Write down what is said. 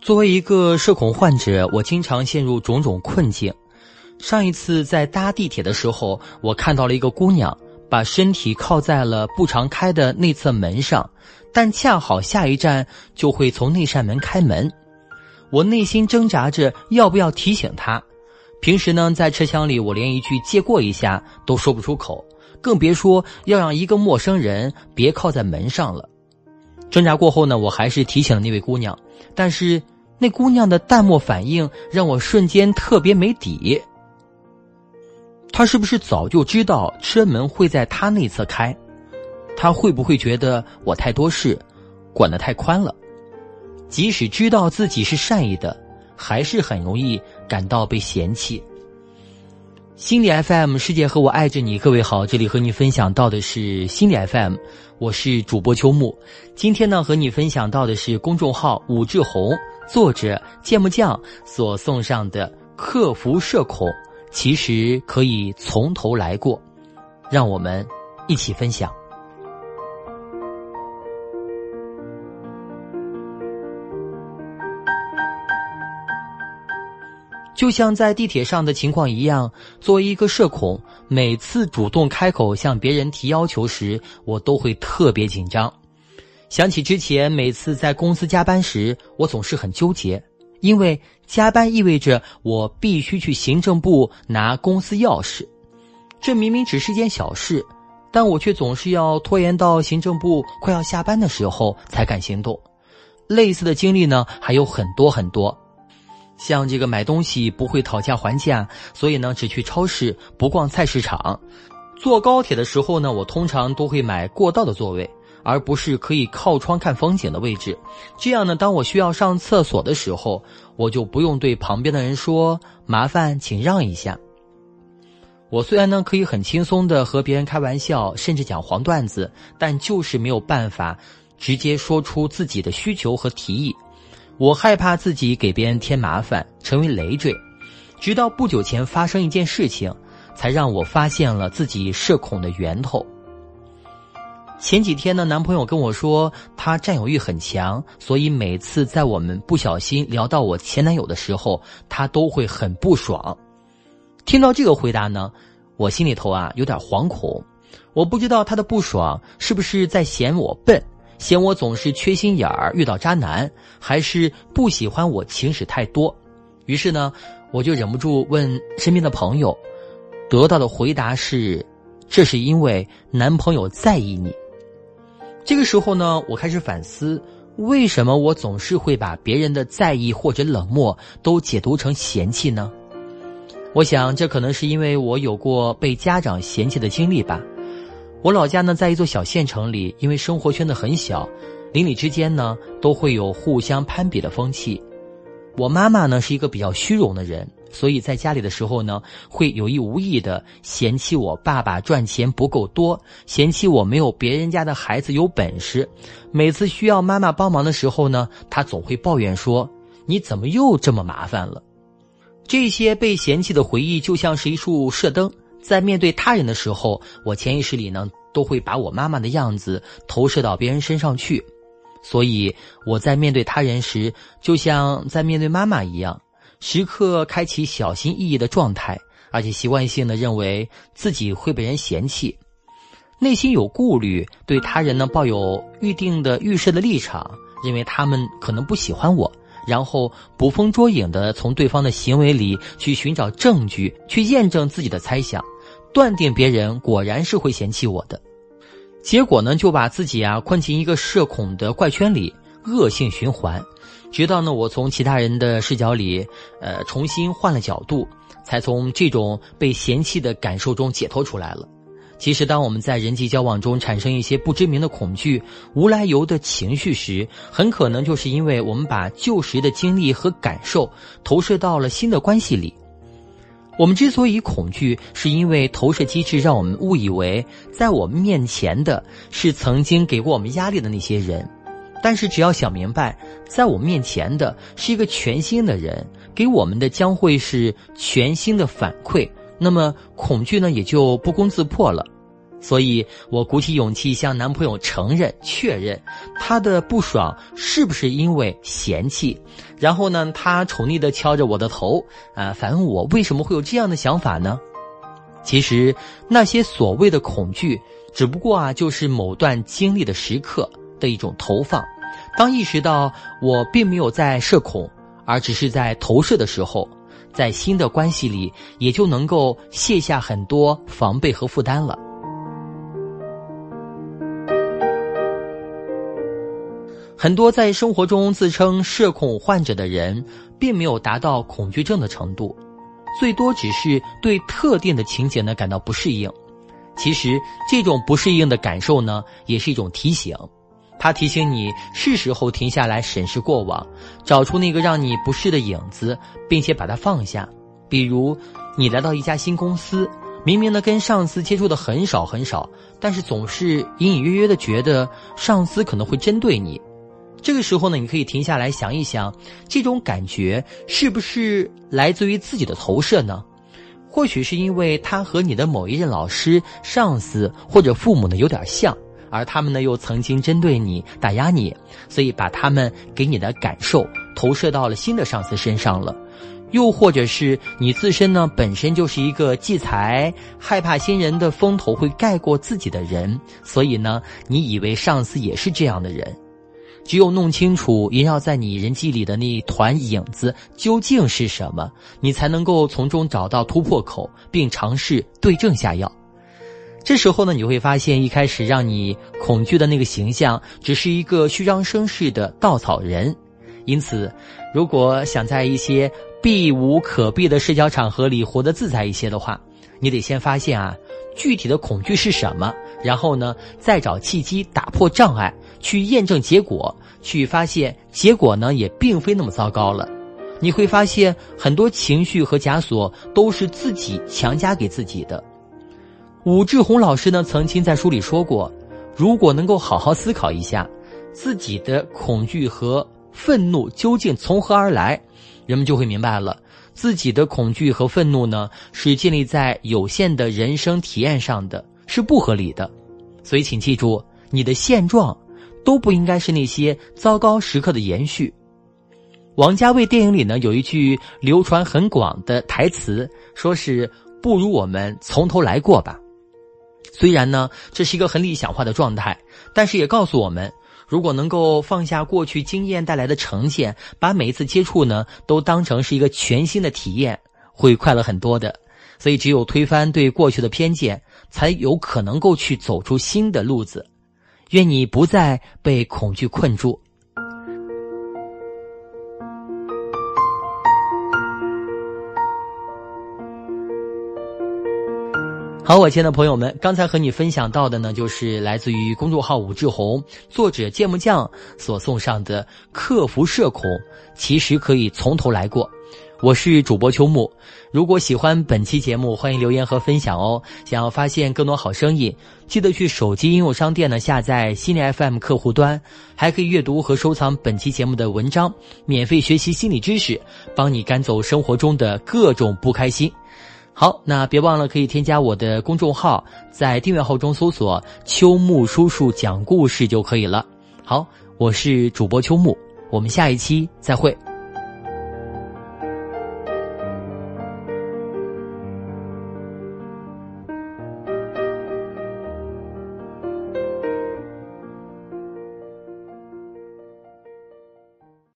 作为一个社恐患者，我经常陷入种种困境。上一次在搭地铁的时候，我看到了一个姑娘把身体靠在了不常开的内侧门上，但恰好下一站就会从那扇门开门。我内心挣扎着要不要提醒她。平时呢，在车厢里，我连一句“借过一下”都说不出口，更别说要让一个陌生人别靠在门上了。挣扎过后呢，我还是提醒了那位姑娘，但是那姑娘的淡漠反应让我瞬间特别没底。她是不是早就知道车门会在她那侧开？她会不会觉得我太多事，管得太宽了？即使知道自己是善意的，还是很容易感到被嫌弃。心理 FM 世界和我爱着你，各位好，这里和你分享到的是心理 FM，我是主播秋木。今天呢，和你分享到的是公众号武志红作者芥末酱所送上的克服社恐，其实可以从头来过，让我们一起分享。就像在地铁上的情况一样，作为一个社恐，每次主动开口向别人提要求时，我都会特别紧张。想起之前每次在公司加班时，我总是很纠结，因为加班意味着我必须去行政部拿公司钥匙。这明明只是件小事，但我却总是要拖延到行政部快要下班的时候才敢行动。类似的经历呢，还有很多很多。像这个买东西不会讨价还价，所以呢只去超市不逛菜市场。坐高铁的时候呢，我通常都会买过道的座位，而不是可以靠窗看风景的位置。这样呢，当我需要上厕所的时候，我就不用对旁边的人说“麻烦请让一下”。我虽然呢可以很轻松的和别人开玩笑，甚至讲黄段子，但就是没有办法直接说出自己的需求和提议。我害怕自己给别人添麻烦，成为累赘。直到不久前发生一件事情，才让我发现了自己社恐的源头。前几天呢，男朋友跟我说他占有欲很强，所以每次在我们不小心聊到我前男友的时候，他都会很不爽。听到这个回答呢，我心里头啊有点惶恐。我不知道他的不爽是不是在嫌我笨。嫌我总是缺心眼儿，遇到渣男，还是不喜欢我情史太多？于是呢，我就忍不住问身边的朋友，得到的回答是：这是因为男朋友在意你。这个时候呢，我开始反思，为什么我总是会把别人的在意或者冷漠都解读成嫌弃呢？我想，这可能是因为我有过被家长嫌弃的经历吧。我老家呢，在一座小县城里，因为生活圈子很小，邻里之间呢都会有互相攀比的风气。我妈妈呢是一个比较虚荣的人，所以在家里的时候呢，会有意无意的嫌弃我爸爸赚钱不够多，嫌弃我没有别人家的孩子有本事。每次需要妈妈帮忙的时候呢，她总会抱怨说：“你怎么又这么麻烦了？”这些被嫌弃的回忆就像是一束射灯。在面对他人的时候，我潜意识里呢都会把我妈妈的样子投射到别人身上去，所以我在面对他人时，就像在面对妈妈一样，时刻开启小心翼翼的状态，而且习惯性的认为自己会被人嫌弃，内心有顾虑，对他人呢抱有预定的预设的立场，认为他们可能不喜欢我。然后捕风捉影的从对方的行为里去寻找证据，去验证自己的猜想，断定别人果然是会嫌弃我的，结果呢就把自己啊困进一个社恐的怪圈里，恶性循环，直到呢我从其他人的视角里，呃重新换了角度，才从这种被嫌弃的感受中解脱出来了。其实，当我们在人际交往中产生一些不知名的恐惧、无来由的情绪时，很可能就是因为我们把旧时的经历和感受投射到了新的关系里。我们之所以恐惧，是因为投射机制让我们误以为在我们面前的是曾经给过我们压力的那些人，但是只要想明白，在我们面前的是一个全新的人，给我们的将会是全新的反馈。那么恐惧呢，也就不攻自破了。所以我鼓起勇气向男朋友承认、确认他的不爽是不是因为嫌弃。然后呢，他宠溺的敲着我的头，啊，反问我为什么会有这样的想法呢？其实那些所谓的恐惧，只不过啊，就是某段经历的时刻的一种投放。当意识到我并没有在社恐，而只是在投射的时候，在新的关系里，也就能够卸下很多防备和负担了。很多在生活中自称社恐患者的人，并没有达到恐惧症的程度，最多只是对特定的情节呢感到不适应。其实这种不适应的感受呢，也是一种提醒，他提醒你是时候停下来审视过往，找出那个让你不适的影子，并且把它放下。比如，你来到一家新公司，明明呢跟上司接触的很少很少，但是总是隐隐约约的觉得上司可能会针对你。这个时候呢，你可以停下来想一想，这种感觉是不是来自于自己的投射呢？或许是因为他和你的某一任老师、上司或者父母呢有点像，而他们呢又曾经针对你、打压你，所以把他们给你的感受投射到了新的上司身上了。又或者是你自身呢本身就是一个忌才、害怕新人的风头会盖过自己的人，所以呢，你以为上司也是这样的人。只有弄清楚萦绕在你人际里的那一团影子究竟是什么，你才能够从中找到突破口，并尝试对症下药。这时候呢，你会发现一开始让你恐惧的那个形象，只是一个虚张声势的稻草人。因此，如果想在一些避无可避的社交场合里活得自在一些的话，你得先发现啊，具体的恐惧是什么，然后呢，再找契机打破障碍。去验证结果，去发现结果呢，也并非那么糟糕了。你会发现很多情绪和枷锁都是自己强加给自己的。武志红老师呢，曾经在书里说过，如果能够好好思考一下自己的恐惧和愤怒究竟从何而来，人们就会明白了，自己的恐惧和愤怒呢，是建立在有限的人生体验上的，是不合理的。所以，请记住，你的现状。都不应该是那些糟糕时刻的延续。王家卫电影里呢有一句流传很广的台词，说是“不如我们从头来过吧”。虽然呢这是一个很理想化的状态，但是也告诉我们，如果能够放下过去经验带来的成见，把每一次接触呢都当成是一个全新的体验，会快乐很多的。所以，只有推翻对过去的偏见，才有可能够去走出新的路子。愿你不再被恐惧困住。好，我亲爱的朋友们，刚才和你分享到的呢，就是来自于公众号武志红作者芥末酱所送上的“克服社恐，其实可以从头来过”。我是主播秋木，如果喜欢本期节目，欢迎留言和分享哦。想要发现更多好声音，记得去手机应用商店呢下载心理 FM 客户端，还可以阅读和收藏本期节目的文章，免费学习心理知识，帮你赶走生活中的各种不开心。好，那别忘了可以添加我的公众号，在订阅号中搜索“秋木叔叔讲故事”就可以了。好，我是主播秋木，我们下一期再会。